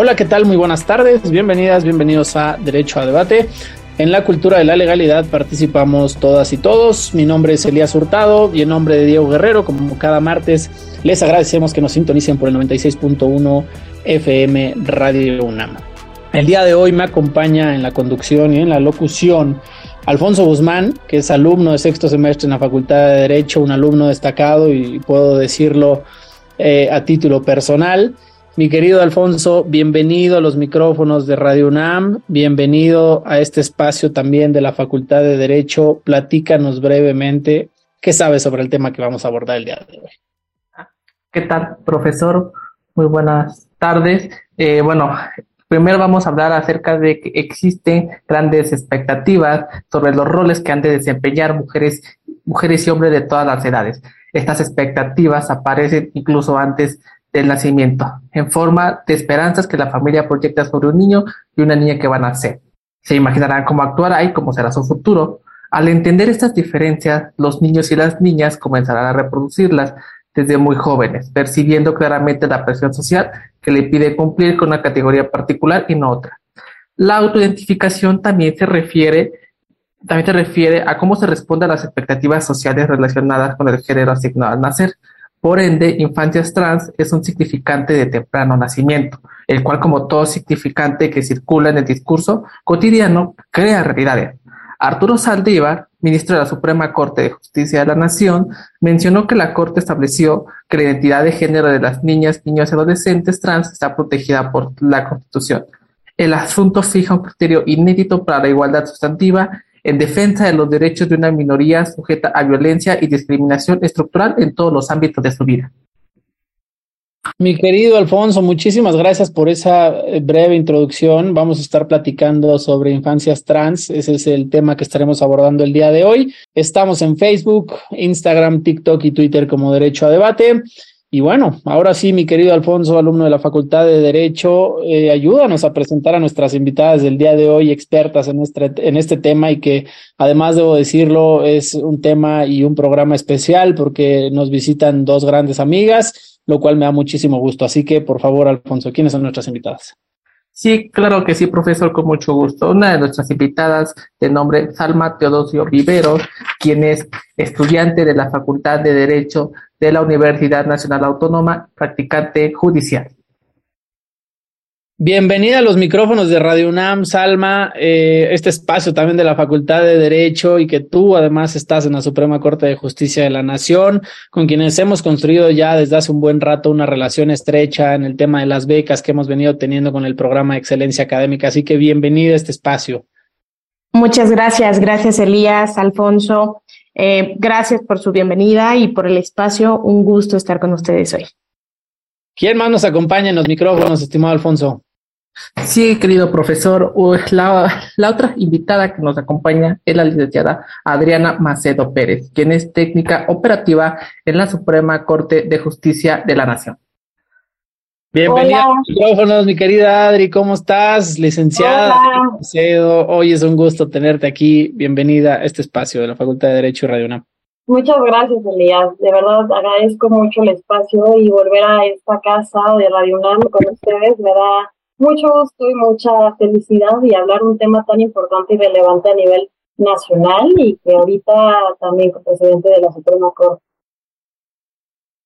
Hola, ¿qué tal? Muy buenas tardes. Bienvenidas, bienvenidos a Derecho a Debate. En la cultura de la legalidad participamos todas y todos. Mi nombre es Elías Hurtado y en nombre de Diego Guerrero, como cada martes, les agradecemos que nos sintonicen por el 96.1 FM Radio UNAM. El día de hoy me acompaña en la conducción y en la locución Alfonso Guzmán, que es alumno de sexto semestre en la Facultad de Derecho, un alumno destacado y puedo decirlo eh, a título personal. Mi querido Alfonso, bienvenido a los micrófonos de Radio UNAM, bienvenido a este espacio también de la Facultad de Derecho. Platícanos brevemente qué sabes sobre el tema que vamos a abordar el día de hoy. ¿Qué tal, profesor? Muy buenas tardes. Eh, bueno, primero vamos a hablar acerca de que existen grandes expectativas sobre los roles que han de desempeñar mujeres, mujeres y hombres de todas las edades. Estas expectativas aparecen incluso antes del nacimiento, en forma de esperanzas que la familia proyecta sobre un niño y una niña que van a ser. Se imaginarán cómo actuará y cómo será su futuro. Al entender estas diferencias, los niños y las niñas comenzarán a reproducirlas desde muy jóvenes, percibiendo claramente la presión social que le pide cumplir con una categoría particular y no otra. La autoidentificación también se refiere también se refiere a cómo se responde a las expectativas sociales relacionadas con el género asignado al nacer. Por ende, infancias trans es un significante de temprano nacimiento, el cual, como todo significante que circula en el discurso cotidiano, crea realidades. Arturo Saldívar, ministro de la Suprema Corte de Justicia de la Nación, mencionó que la Corte estableció que la identidad de género de las niñas, niños y adolescentes trans está protegida por la Constitución. El asunto fija un criterio inédito para la igualdad sustantiva en defensa de los derechos de una minoría sujeta a violencia y discriminación estructural en todos los ámbitos de su vida. Mi querido Alfonso, muchísimas gracias por esa eh, breve introducción. Vamos a estar platicando sobre infancias trans. Ese es el tema que estaremos abordando el día de hoy. Estamos en Facebook, Instagram, TikTok y Twitter como Derecho a Debate. Y bueno, ahora sí, mi querido Alfonso, alumno de la Facultad de Derecho, eh, ayúdanos a presentar a nuestras invitadas del día de hoy, expertas en este, en este tema y que además, debo decirlo, es un tema y un programa especial porque nos visitan dos grandes amigas, lo cual me da muchísimo gusto. Así que, por favor, Alfonso, ¿quiénes son nuestras invitadas? Sí, claro que sí, profesor, con mucho gusto. Una de nuestras invitadas, de nombre Salma Teodosio Viveros, quien es estudiante de la Facultad de Derecho de la Universidad Nacional Autónoma, practicante judicial. Bienvenida a los micrófonos de Radio UNAM, Salma, eh, este espacio también de la Facultad de Derecho y que tú además estás en la Suprema Corte de Justicia de la Nación, con quienes hemos construido ya desde hace un buen rato una relación estrecha en el tema de las becas que hemos venido teniendo con el programa de excelencia académica. Así que bienvenida a este espacio. Muchas gracias, gracias Elías, Alfonso. Eh, gracias por su bienvenida y por el espacio. Un gusto estar con ustedes hoy. ¿Quién más nos acompaña en los micrófonos, estimado Alfonso? Sí, querido profesor. La, la, otra invitada que nos acompaña es la licenciada Adriana Macedo Pérez, quien es técnica operativa en la Suprema Corte de Justicia de la Nación. Bienvenida a los micrófonos, mi querida Adri, ¿cómo estás? Licenciada Macedo, hoy es un gusto tenerte aquí. Bienvenida a este espacio de la Facultad de Derecho y Radio UNAM. Muchas gracias, Elías. De verdad agradezco mucho el espacio y volver a esta casa de Radio UNAM con ustedes me da mucho gusto y mucha felicidad y hablar un tema tan importante y relevante a nivel nacional y que ahorita también como presidente de la Suprema Corte.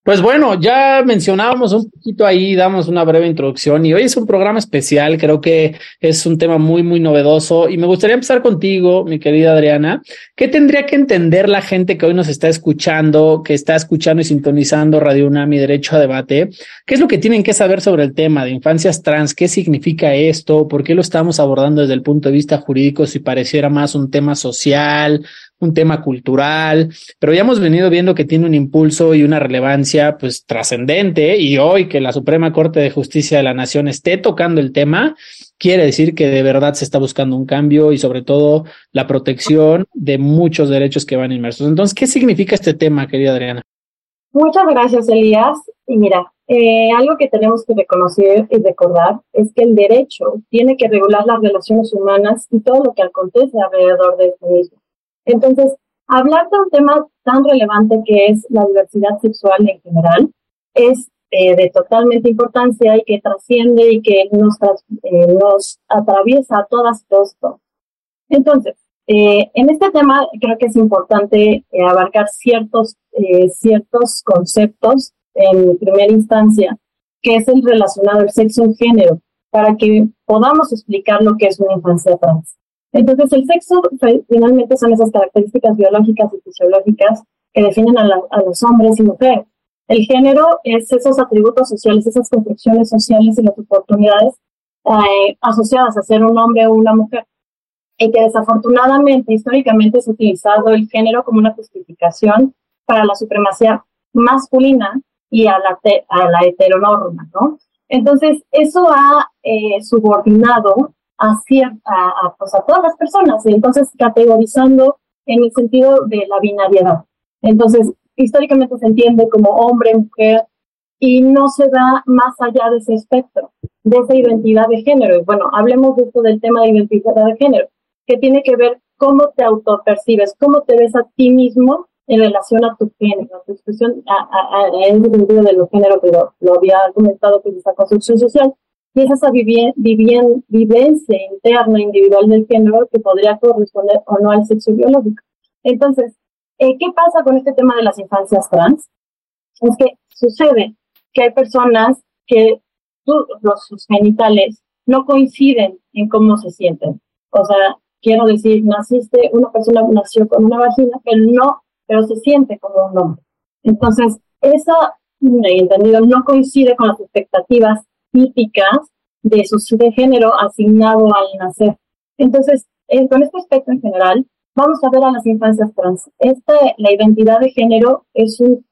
Pues bueno, ya mencionábamos un poquito ahí, damos una breve introducción y hoy es un programa especial, creo que es un tema muy, muy novedoso y me gustaría empezar contigo, mi querida Adriana. ¿Qué tendría que entender la gente que hoy nos está escuchando, que está escuchando y sintonizando Radio UNAM y Derecho a Debate? ¿Qué es lo que tienen que saber sobre el tema de infancias trans? ¿Qué significa esto? ¿Por qué lo estamos abordando desde el punto de vista jurídico si pareciera más un tema social, un tema cultural, pero ya hemos venido viendo que tiene un impulso y una relevancia pues trascendente y hoy que la Suprema Corte de Justicia de la Nación esté tocando el tema, quiere decir que de verdad se está buscando un cambio y sobre todo la protección de muchos derechos que van inmersos. Entonces, ¿qué significa este tema, querida Adriana? Muchas gracias, Elías. Y mira, eh, algo que tenemos que reconocer y recordar es que el derecho tiene que regular las relaciones humanas y todo lo que acontece alrededor de este mismo. Entonces, hablar de un tema tan relevante que es la diversidad sexual en general es eh, de totalmente importancia y que trasciende y que nos, eh, nos atraviesa a todas y todos. Entonces, eh, en este tema creo que es importante abarcar ciertos, ciertos conceptos en primera instancia, que es el relacionado al sexo y género, para que podamos explicar lo que es una infancia trans. Entonces, el sexo finalmente son esas características biológicas y fisiológicas que definen a, los hombres y mujeres. El género es esos atributos sociales, esas construcciones sociales y las oportunidades eh, asociadas a ser un hombre o una mujer. Y que desafortunadamente, históricamente, ha utilizado el género como una justificación para la supremacía masculina y a la, a la heteronorma, ¿no? Entonces, eso ha eh, subordinado a, pues a todas las personas, entonces categorizando en el sentido de la binariedad. Entonces, históricamente se entiende como hombre, mujer, y no se da más allá de ese espectro, de esa identidad de género. Y bueno, hablemos de esto del tema de identidad de género, que tiene que ver cómo te autopercibes, cómo te ves a ti mismo en relación a tu género, a tu expresión, en el sentido de los géneros, pero lo había comentado que es esa construcción social, y es esa vivencia interna individual del género que podría corresponder o no al sexo biológico. Entonces, eh, ¿qué pasa con este tema de las infancias trans? Es que sucede que hay personas que los, sus genitales no coinciden en cómo se sienten. O sea, quiero decir, naciste, una persona nació con una vagina, pero no, pero se siente como un hombre. Entonces, esa, entendido, no coincide con las expectativas típicas de su de género asignado al nacer. Entonces, con este aspecto en general, vamos a ver a las infancias trans. Esta, la identidad de género es un,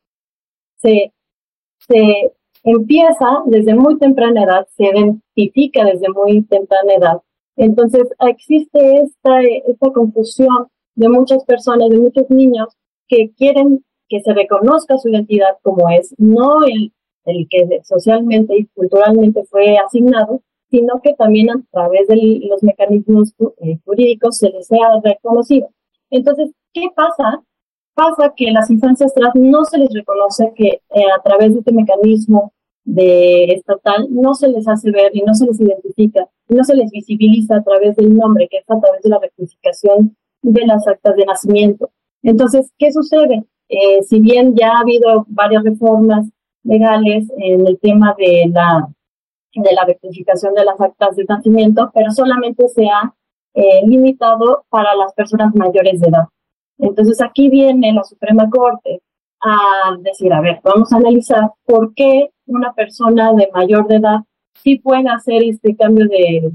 se, se empieza desde muy temprana edad, se identifica desde muy temprana edad. Entonces, existe esta, esta confusión de muchas personas, de muchos niños que quieren que se reconozca su identidad como es, no el el que socialmente y culturalmente fue asignado, sino que también a través de los mecanismos eh, jurídicos se les sea reconocido. Entonces, ¿qué pasa? Pasa que las infancias trans no se les reconoce que eh, a través de este mecanismo de estatal no se les hace ver y no se les identifica, no se les visibiliza a través del nombre, que es a través de la rectificación de las actas de nacimiento. Entonces, ¿qué sucede? Eh, si bien ya ha habido varias reformas legales en el tema de la, de la rectificación de las actas de nacimiento, pero solamente se ha eh, limitado para las personas mayores de edad. Entonces aquí viene la Suprema Corte a decir, a ver, vamos a analizar por qué una persona de mayor de edad sí puede hacer este cambio de,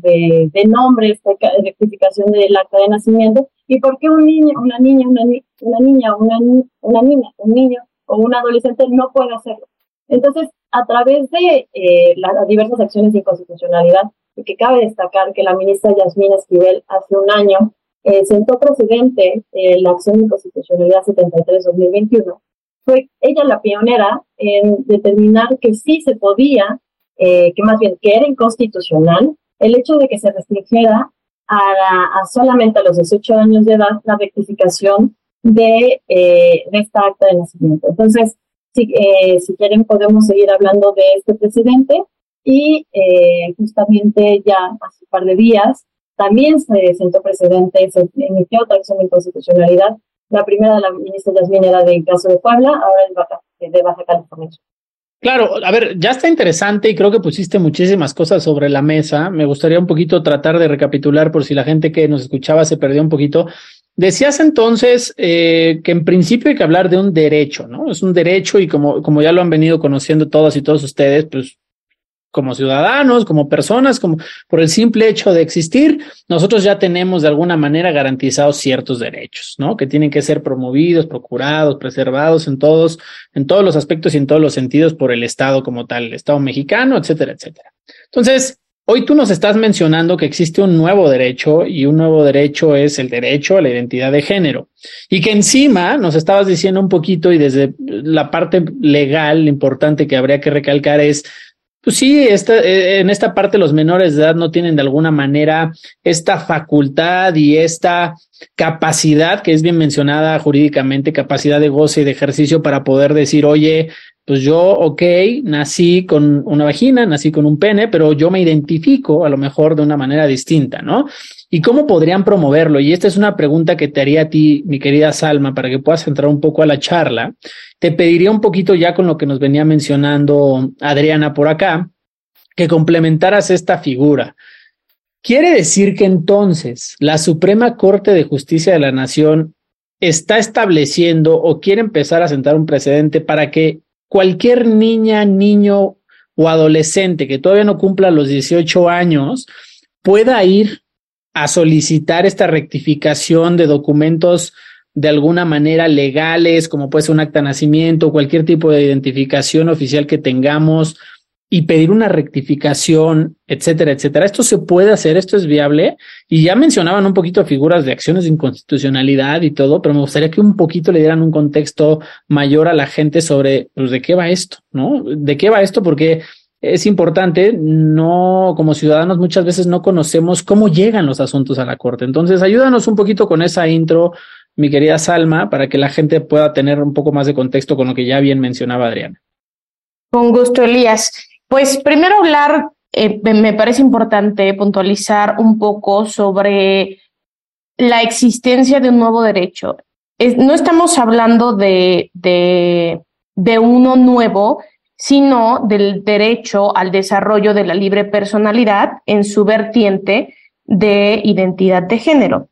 de, nombre, esta rectificación del acta de nacimiento, y por qué un niño, una niña, una, una niña, una, una niña, un niño o un adolescente no puede hacerlo. Entonces, a través de eh, las diversas acciones de inconstitucionalidad, y que cabe destacar que la ministra Yasmín Esquivel hace un año eh, sentó precedente eh, la acción de inconstitucionalidad 73-2021, fue ella la pionera en determinar que sí se podía, que más bien que era inconstitucional, el hecho de que se restringiera a, a solamente a los 18 años de edad la rectificación de, de esta acta de nacimiento. Entonces, si, eh, si quieren podemos seguir hablando de este presidente y eh, justamente ya hace un par de días también se sentó precedente, se emitió otra acción de inconstitucionalidad La primera, la ministra Yasmin, era del caso de Puebla, ahora es de Baja California. Claro, a ver, ya está interesante y creo que pusiste muchísimas cosas sobre la mesa. Me gustaría un poquito tratar de recapitular por si la gente que nos escuchaba se perdió un poquito. Decías entonces eh, que en principio hay que hablar de un derecho, ¿no? Es un derecho y como, como ya lo han venido conociendo todas y todos ustedes, pues como ciudadanos, como personas, como por el simple hecho de existir, nosotros ya tenemos de alguna manera garantizados ciertos derechos, ¿no? Que tienen que ser promovidos, procurados, preservados en todos, en todos los aspectos y en todos los sentidos por el Estado como tal, el Estado mexicano, etcétera, etcétera. Entonces, Hoy tú nos estás mencionando que existe un nuevo derecho y un nuevo derecho es el derecho a la identidad de género y que encima nos estabas diciendo un poquito y desde la parte legal importante que habría que recalcar es pues sí, esta, eh, en esta parte los menores de edad no tienen de alguna manera esta facultad y esta capacidad que es bien mencionada jurídicamente, capacidad de goce y de ejercicio para poder decir, oye, pues yo, ok, nací con una vagina, nací con un pene, pero yo me identifico a lo mejor de una manera distinta, ¿no? ¿Y cómo podrían promoverlo? Y esta es una pregunta que te haría a ti, mi querida Salma, para que puedas entrar un poco a la charla. Te pediría un poquito ya con lo que nos venía mencionando Adriana por acá, que complementaras esta figura. Quiere decir que entonces la Suprema Corte de Justicia de la Nación está estableciendo o quiere empezar a sentar un precedente para que cualquier niña, niño o adolescente que todavía no cumpla los 18 años pueda ir a solicitar esta rectificación de documentos de alguna manera legales, como puede ser un acta de nacimiento, cualquier tipo de identificación oficial que tengamos y pedir una rectificación, etcétera, etcétera. Esto se puede hacer, esto es viable. Y ya mencionaban un poquito figuras de acciones de inconstitucionalidad y todo, pero me gustaría que un poquito le dieran un contexto mayor a la gente sobre, pues, de qué va esto, ¿no? ¿De qué va esto? Porque es importante, no, como ciudadanos muchas veces no conocemos cómo llegan los asuntos a la Corte. Entonces, ayúdanos un poquito con esa intro, mi querida Salma, para que la gente pueda tener un poco más de contexto con lo que ya bien mencionaba Adriana. Con gusto, Elías. Pues primero hablar, eh, me parece importante puntualizar un poco sobre la existencia de un nuevo derecho. no estamos hablando de, de, de uno nuevo, sino del derecho al desarrollo de la libre personalidad en su vertiente de identidad de género,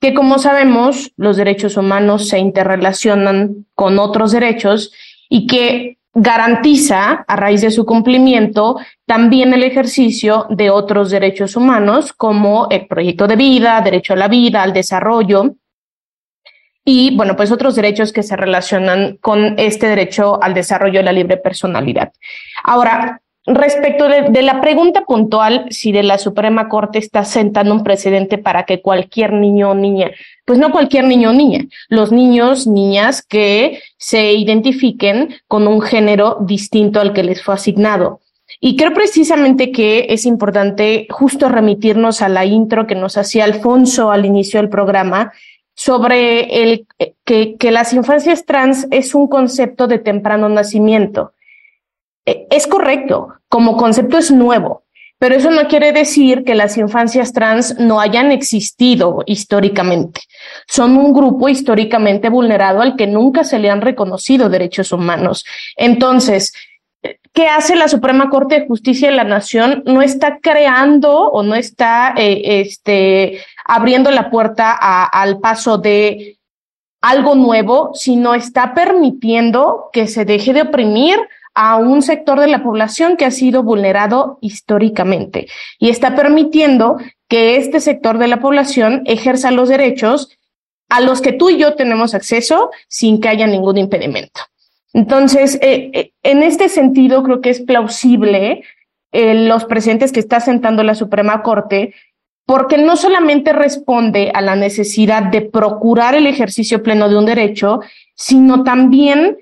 que como sabemos los derechos humanos se interrelacionan con otros derechos y que garantiza, a raíz de su cumplimiento, también el ejercicio de otros derechos humanos, como el proyecto de vida, derecho a la vida, al desarrollo, y, bueno, pues otros derechos que se relacionan con este derecho al desarrollo de la libre personalidad. Ahora, Respecto de, la pregunta puntual, si de la Suprema Corte está sentando un precedente para que cualquier niño o niña, pues no cualquier niño o niña, los niños, niñas que se identifiquen con un género distinto al que les fue asignado. Y creo precisamente que es importante justo remitirnos a la intro que nos hacía Alfonso al inicio del programa sobre el que, que las infancias trans es un concepto de temprano nacimiento es correcto, como concepto es nuevo, pero eso no quiere decir que las infancias trans no hayan existido históricamente. Son un grupo históricamente vulnerado al que nunca se le han reconocido derechos humanos. Entonces, ¿qué hace la Suprema Corte de Justicia de la Nación? No está creando o no está eh, este, abriendo la puerta al paso de algo nuevo, sino está permitiendo que se deje de oprimir a un sector de la población que ha sido vulnerado históricamente y está permitiendo que este sector de la población ejerza los derechos a los que tú y yo tenemos acceso sin que haya ningún impedimento. Entonces, eh, eh, en este sentido, creo que es plausible eh, los presentes que está sentando la Suprema Corte, porque no solamente responde a la necesidad de procurar el ejercicio pleno de un derecho, sino también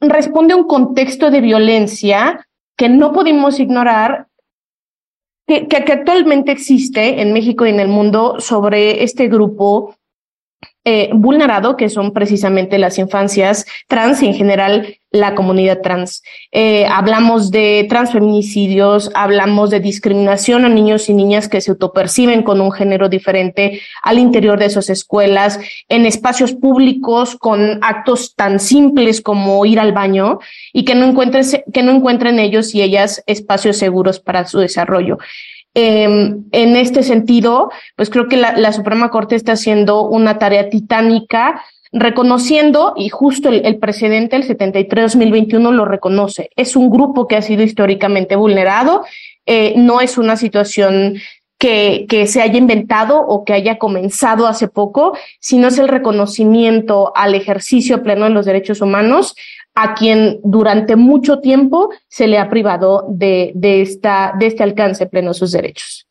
responde a un contexto de violencia que no pudimos ignorar, que, que, actualmente existe en México y en el mundo sobre este grupo eh, vulnerado, que son precisamente las infancias trans y en general la comunidad trans. Eh, hablamos de transfeminicidios, hablamos de discriminación a niños y niñas que se autoperciben con un género diferente al interior de esas escuelas, en espacios públicos con actos tan simples como ir al baño y que no que no encuentren ellos y ellas espacios seguros para su desarrollo. Em, en este sentido, pues creo que la, Suprema Corte está haciendo una tarea titánica reconociendo, y justo el, precedente, el 73-2021, lo reconoce. Es un grupo que ha sido históricamente vulnerado, eh, no es una situación que, que, se haya inventado o que haya comenzado hace poco, sino es el reconocimiento al ejercicio pleno de los derechos humanos a quien durante mucho tiempo se le ha privado de, de, esta, de este alcance pleno de sus derechos.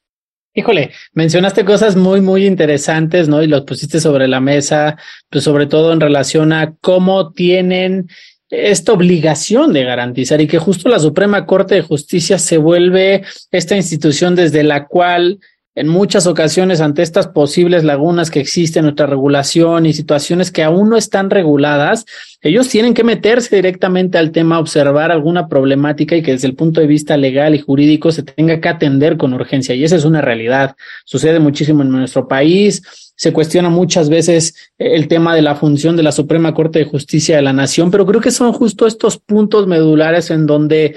Híjole, mencionaste cosas muy, muy interesantes, ¿no? Y los pusiste sobre la mesa, pues sobre todo en relación a cómo tienen esta obligación de garantizar y que justo la Suprema Corte de Justicia se vuelve esta institución desde la cual en muchas ocasiones ante estas posibles lagunas que existen en nuestra regulación y situaciones que aún no están reguladas, ellos tienen que meterse directamente al tema, observar alguna problemática y que desde el punto de vista legal y jurídico se tenga que atender con urgencia. Y esa es una realidad. Sucede muchísimo en nuestro país. Se cuestiona muchas veces el tema de la función de la Suprema Corte de Justicia de la Nación, pero creo que son justo estos puntos medulares en donde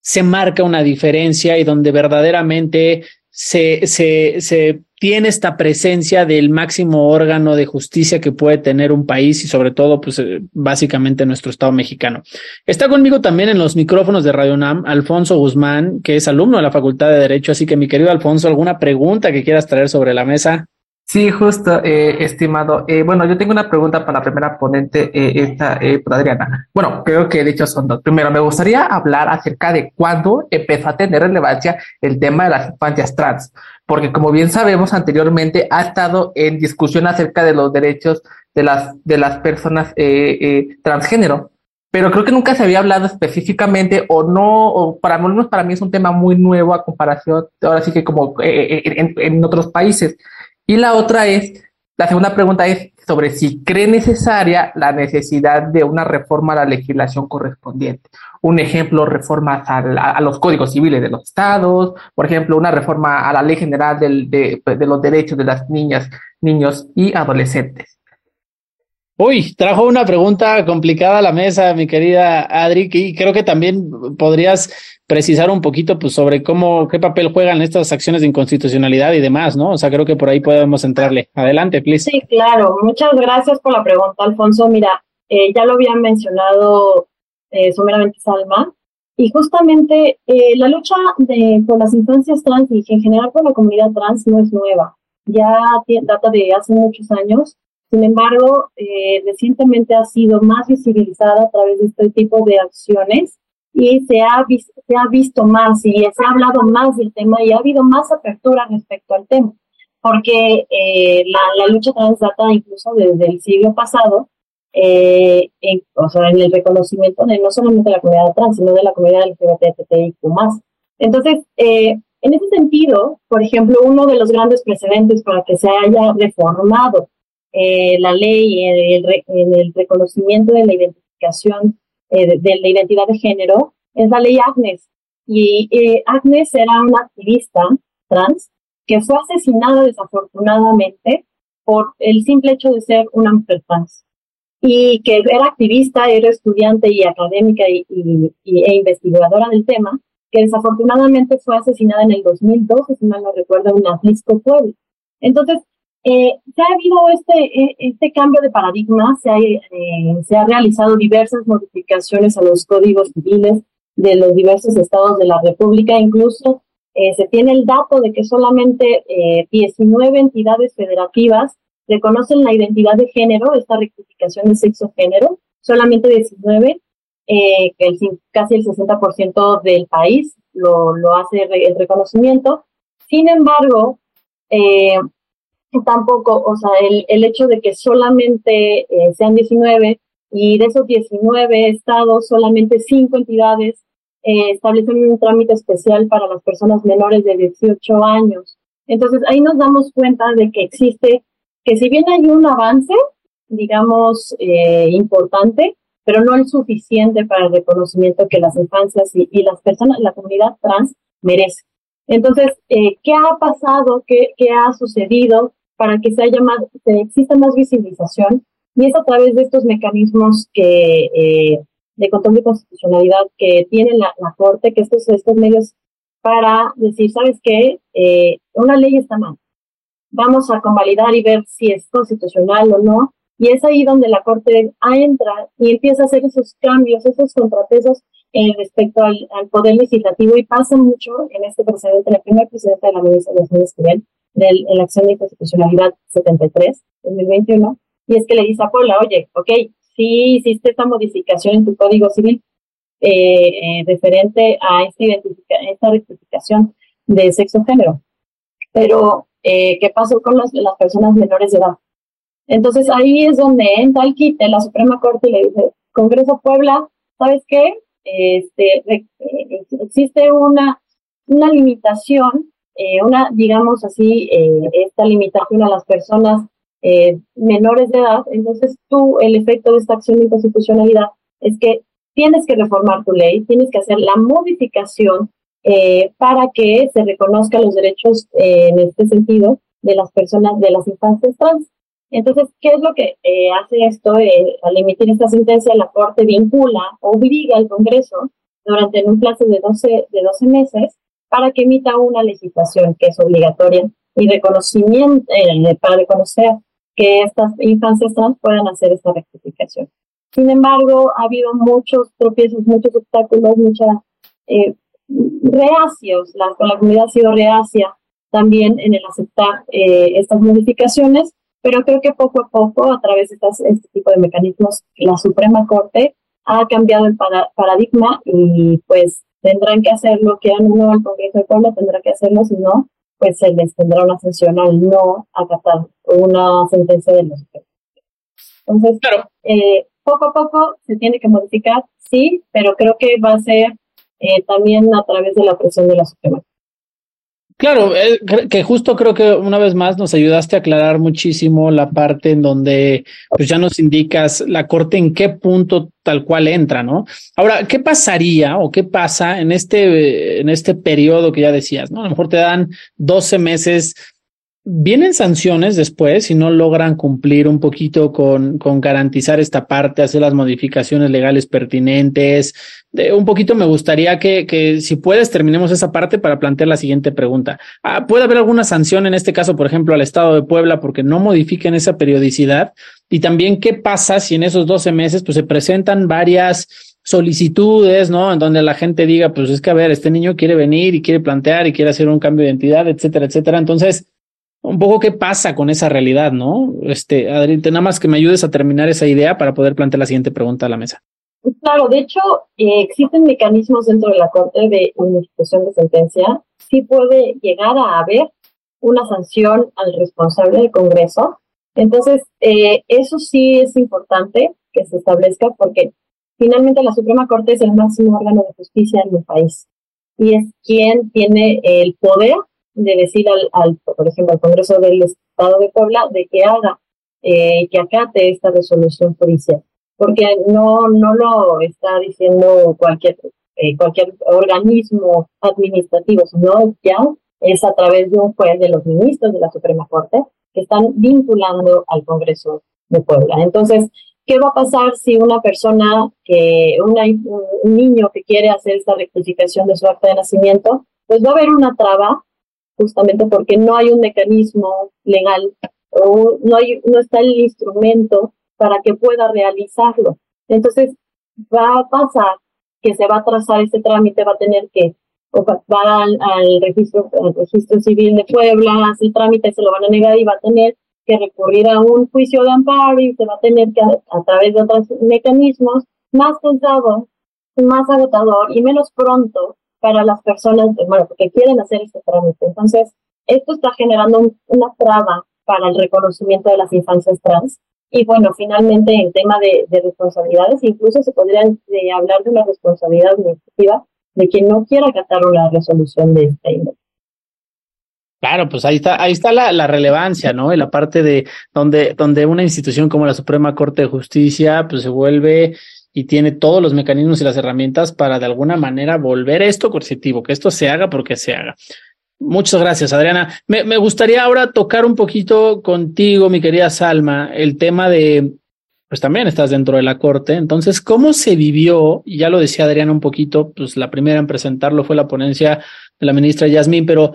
se marca una diferencia y donde verdaderamente se, se, se tiene esta presencia del máximo órgano de justicia que puede tener un país y sobre todo, pues eh, básicamente nuestro Estado mexicano. Está conmigo también en los micrófonos de Radio NAM Alfonso Guzmán, que es alumno de la Facultad de Derecho. Así que mi querido Alfonso, ¿alguna pregunta que quieras traer sobre la mesa? Sí, justo, eh, estimado. Eh, bueno, yo tengo una pregunta para la primera ponente, eh, esta, eh, Adriana. Bueno, creo que de hecho son dos. Primero, me gustaría hablar acerca de cuándo empezó a tener relevancia el tema de las infancias trans, porque como bien sabemos anteriormente ha estado en discusión acerca de los derechos de las, de las personas transgénero, pero creo que nunca se había hablado específicamente o no, o para para mí es un tema muy nuevo a comparación, ahora sí que como en, en otros países. Y la otra es, la segunda pregunta es sobre si cree necesaria la necesidad de una reforma a la legislación correspondiente. Un ejemplo, reformas a, los códigos civiles de los estados, por ejemplo, una reforma a la ley general de, de los derechos de las niñas, niños y adolescentes. Uy, trajo una pregunta complicada a la mesa, mi querida Adri, y creo que también podrías precisar un poquito pues, sobre cómo, qué papel juegan estas acciones de inconstitucionalidad y demás, ¿no? O sea, creo que por ahí podemos entrarle. Adelante, please. Sí, claro. Muchas gracias por la pregunta, Alfonso. Mira, eh, ya lo había mencionado eh, someramente Salma, y justamente eh, la lucha de, por las infancias trans y en general por la comunidad trans no es nueva. Ya data de hace muchos años sin embargo, eh, recientemente ha sido más visibilizada a través de este tipo de acciones y se ha, se ha visto más y se ha hablado más del tema y ha habido más apertura respecto al tema, porque eh, la, lucha trans data incluso desde el siglo pasado, eh, en, o sea, en el reconocimiento de no solamente la comunidad trans, sino de la comunidad LGBTIQ+. Entonces, eh, en ese sentido, por ejemplo, uno de los grandes precedentes para que se haya reformado eh, la ley en el, reconocimiento de la identificación eh, de, la identidad de género es la ley Agnes. Y Agnes era una activista trans que fue asesinada desafortunadamente por el simple hecho de ser una mujer trans. Y que era activista, era estudiante y académica y, e investigadora del tema, que desafortunadamente fue asesinada en el 2012, si mal no recuerdo, en Atlisco, Puebla. Entonces, eh, se ha habido este, e, este cambio de paradigma, se ha, eh, se ha realizado diversas modificaciones a los códigos civiles de los diversos estados de la República, incluso eh, se tiene el dato de que solamente 19 entidades federativas reconocen la identidad de género, esta rectificación de sexo-género, solamente 19, que el, casi el 60% del país lo, lo hace el reconocimiento. Sin embargo, eh, tampoco, o sea, el, el hecho de que solamente eh, sean 19 y de esos 19 estados, solamente 5 entidades eh, establecen un trámite especial para las personas menores de 18 años. Entonces ahí nos damos cuenta de que existe que si bien hay un avance, digamos, eh, importante, pero no es suficiente para el reconocimiento que las infancias y, las personas, la comunidad trans merece. Entonces, eh, ¿qué ha pasado? ¿Qué, ¿Qué, ha sucedido para que se haya más, que exista más visibilización? Y es a través de estos mecanismos que, eh, de control de constitucionalidad que tiene la, la, Corte, que estos, estos medios para decir, ¿sabes qué? Eh, una ley está mal. Vamos a convalidar y ver si es constitucional o no. Y es ahí donde la Corte entra y empieza a hacer esos cambios, esos contrapesos eh, respecto al, poder legislativo y pasa mucho en este precedente, la primera presidenta de la ministra de de la acción de constitucionalidad 73, 2021, y es que le dice a Puebla, oye, ok, sí hiciste esta modificación en tu código civil eh, eh referente a esta, esta rectificación de sexo género, pero eh, ¿qué pasó con las, las personas menores de edad? Entonces ahí es donde entra el quite la Suprema Corte y le dice, Congreso Puebla, ¿sabes qué? Este, eh, existe una, una limitación, eh, una, digamos así, eh, esta limitación a las personas menores de edad. Entonces tú, el efecto de esta acción de inconstitucionalidad es que tienes que reformar tu ley, tienes que hacer la modificación para que se reconozcan los derechos en este sentido de las personas, de las infancias trans. Entonces, ¿qué es lo que eh, hace esto? Eh, al emitir esta sentencia, la Corte vincula, obliga al Congreso durante un plazo de 12, de 12 meses para que emita una legislación que es obligatoria y reconocimiento, eh, para reconocer que estas infancias trans puedan hacer esta rectificación. Sin embargo, ha habido muchos tropiezos, muchos obstáculos, muchas reacios, la, la comunidad ha sido reacia también en el aceptar estas modificaciones pero creo que poco a poco, a través de este tipo de mecanismos, la Suprema Corte ha cambiado el paradigma y pues tendrán que hacerlo, quieran uno al Congreso de Puebla, tendrá que hacerlo, si no, pues se les tendrá una sanción al no acatar una sentencia de los Entonces, eh, poco a poco se tiene que modificar, sí, pero creo que va a ser eh, también a través de la presión de la Suprema Claro, eh, que justo creo que una vez más nos ayudaste a aclarar muchísimo la parte en donde pues ya nos indicas la corte en qué punto tal cual entra, ¿no? Ahora, ¿qué pasaría o qué pasa en este en este periodo que ya decías, ¿no? A lo mejor te dan 12 meses Vienen sanciones después si no logran cumplir un poquito con, con garantizar esta parte, hacer las modificaciones legales pertinentes. Un poquito me gustaría que, que, si puedes, terminemos esa parte para plantear la siguiente pregunta. Ah, ¿Puede haber alguna sanción en este caso, por ejemplo, al Estado de Puebla porque no modifiquen esa periodicidad? Y también, ¿qué pasa si en esos 12 meses pues, se presentan varias solicitudes, ¿no? En donde la gente diga, pues es que, a ver, este niño quiere venir y quiere plantear y quiere hacer un cambio de identidad, etcétera, etcétera. Entonces, un poco qué pasa con esa realidad, ¿no? Este, Adri, nada más que me ayudes a terminar esa idea para poder plantear la siguiente pregunta a la mesa. Claro, de hecho, eh, existen mecanismos dentro de la Corte de unificación de sentencia. Sí puede llegar a haber una sanción al responsable del Congreso. Entonces, eh, eso sí es importante que se establezca porque finalmente la Suprema Corte es el máximo órgano de justicia en el país y es quien tiene el poder de decir al, por ejemplo, al Congreso del Estado de Puebla de que haga, eh, que acate esta resolución judicial, porque no, no lo está diciendo cualquier, eh, cualquier organismo administrativo, sino ya es a través de un juez de los ministros de la Suprema Corte que están vinculando al Congreso de Puebla. Entonces, ¿qué va a pasar si una persona, que un niño que quiere hacer esta rectificación de su acta de nacimiento, pues va a haber una traba justamente porque no hay un mecanismo legal o no, hay, no está el instrumento para que pueda realizarlo. Entonces, va a pasar que se va a trazar este trámite, va a tener que va al, al, registro, al registro civil de Puebla, hace el trámite, se lo van a negar y va a tener que recurrir a un juicio de amparo y se va a tener que, a, través de otros mecanismos, más pensado, más agotador y menos pronto para las personas, bueno, que quieren hacer este trámite. Entonces, esto está generando una traba para el reconocimiento de las infancias trans. Y bueno, finalmente en tema de, responsabilidades, incluso se podría eh, hablar de una responsabilidad administrativa de quien no quiera acatar una resolución de esta índole. Claro, pues ahí está, ahí está la, la, relevancia, ¿no? Y la parte de donde, donde una institución como la Suprema Corte de Justicia, pues se vuelve y tiene todos los mecanismos y las herramientas para de alguna manera volver esto coercitivo, que esto se haga porque se haga. Muchas gracias, Adriana. Me, me gustaría ahora tocar un poquito contigo, mi querida Salma, el tema de, pues también estás dentro de la corte. Entonces, ¿cómo se vivió? Y ya lo decía Adriana un poquito, pues la primera en presentarlo fue la ponencia de la ministra Yasmín, pero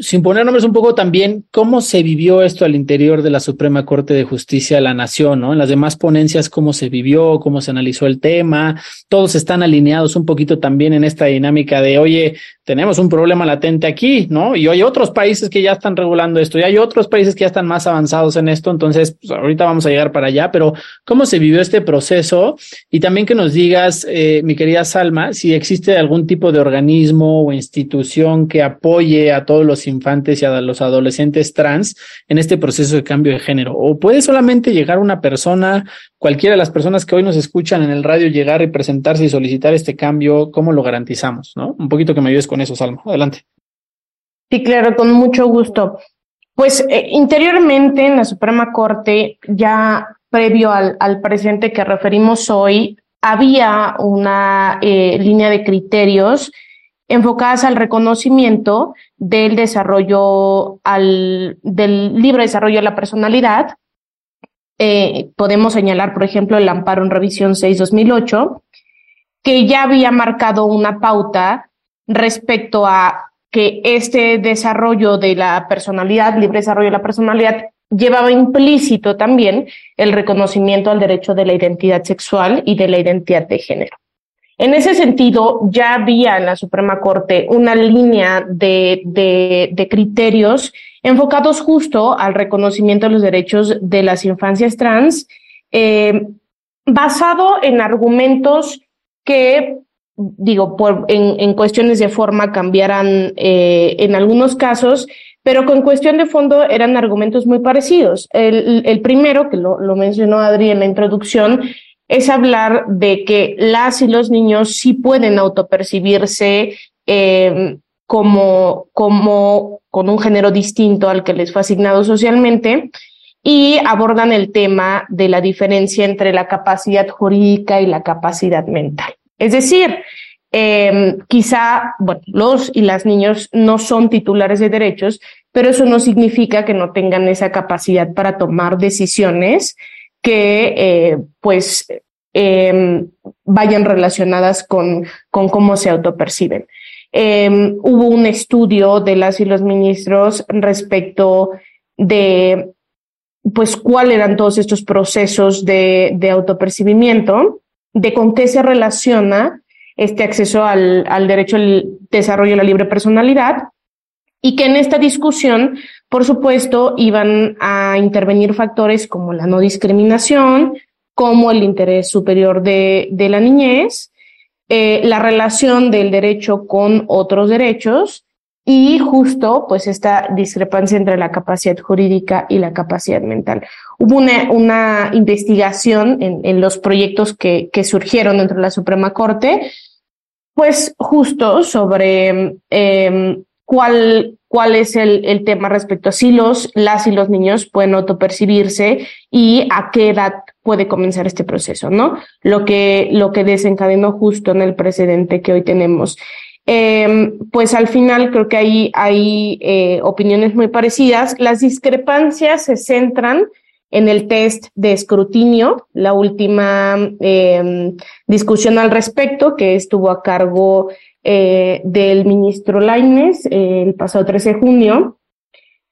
sin poner nombres un poco también, ¿cómo se vivió esto al interior de la Suprema Corte de Justicia de la Nación? ¿no? En las demás ponencias, ¿cómo se vivió? ¿Cómo se analizó el tema? Todos están alineados un poquito también en esta dinámica de, oye, tenemos un problema latente aquí, ¿no? Y hay otros países que ya están regulando esto y hay otros países que ya están más avanzados en esto. Entonces, pues, ahorita vamos a llegar para allá, pero ¿cómo se vivió este proceso? Y también que nos digas, eh, mi querida Salma, si existe algún tipo de organismo o institución que apoye a todos los infantes y a los adolescentes trans en este proceso de cambio de género. O puede solamente llegar una persona, cualquiera de las personas que hoy nos escuchan en el radio, llegar y presentarse y solicitar este cambio, ¿cómo lo garantizamos? ¿No? Un poquito que me ayudes con eso, Salma. Adelante. Sí, claro, con mucho gusto. Pues eh, interiormente en la Suprema Corte, ya previo al, presente que referimos hoy, había una eh, línea de criterios enfocadas al reconocimiento del desarrollo, al, del libre desarrollo de la personalidad. Eh, podemos señalar, por ejemplo, el amparo en revisión 6-2008, que ya había marcado una pauta respecto a que este desarrollo de la personalidad, libre desarrollo de la personalidad, llevaba implícito también el reconocimiento al derecho de la identidad sexual y de la identidad de género. En ese sentido, ya había en la Suprema Corte una línea de, de, criterios enfocados justo al reconocimiento de los derechos de las infancias trans, eh, basado en argumentos que, digo, por, en, en cuestiones de forma cambiaran eh, en algunos casos, pero con cuestión de fondo eran argumentos muy parecidos. El, el primero, que lo, lo mencionó Adri en la introducción, es hablar de que las y los niños sí pueden autopercibirse eh, como, como con un género distinto al que les fue asignado socialmente y abordan el tema de la diferencia entre la capacidad jurídica y la capacidad mental. Es decir, eh, quizá bueno, los y las niños no son titulares de derechos, pero eso no significa que no tengan esa capacidad para tomar decisiones que eh, pues eh, vayan relacionadas con, con cómo se autoperciben. Eh, hubo un estudio de las y los ministros respecto de pues cuáles eran todos estos procesos de, de autopercibimiento, de con qué se relaciona este acceso al, al derecho al desarrollo de la libre personalidad y que en esta discusión por supuesto, iban a intervenir factores como la no discriminación, como el interés superior de, de la niñez, eh, la relación del derecho con otros derechos y justo pues esta discrepancia entre la capacidad jurídica y la capacidad mental. Hubo una, una investigación en, en, los proyectos que, que surgieron dentro de la Suprema Corte, pues justo sobre eh, cuál, cuál es el, el, tema respecto a si los, las y los niños pueden autopercibirse y a qué edad puede comenzar este proceso, ¿no? Lo que, lo que desencadenó justo en el precedente que hoy tenemos. Eh, pues al final creo que hay, hay eh, opiniones muy parecidas. Las discrepancias se centran en el test de escrutinio, la última eh, discusión al respecto que estuvo a cargo eh, del ministro Laines eh, el pasado 13 de junio,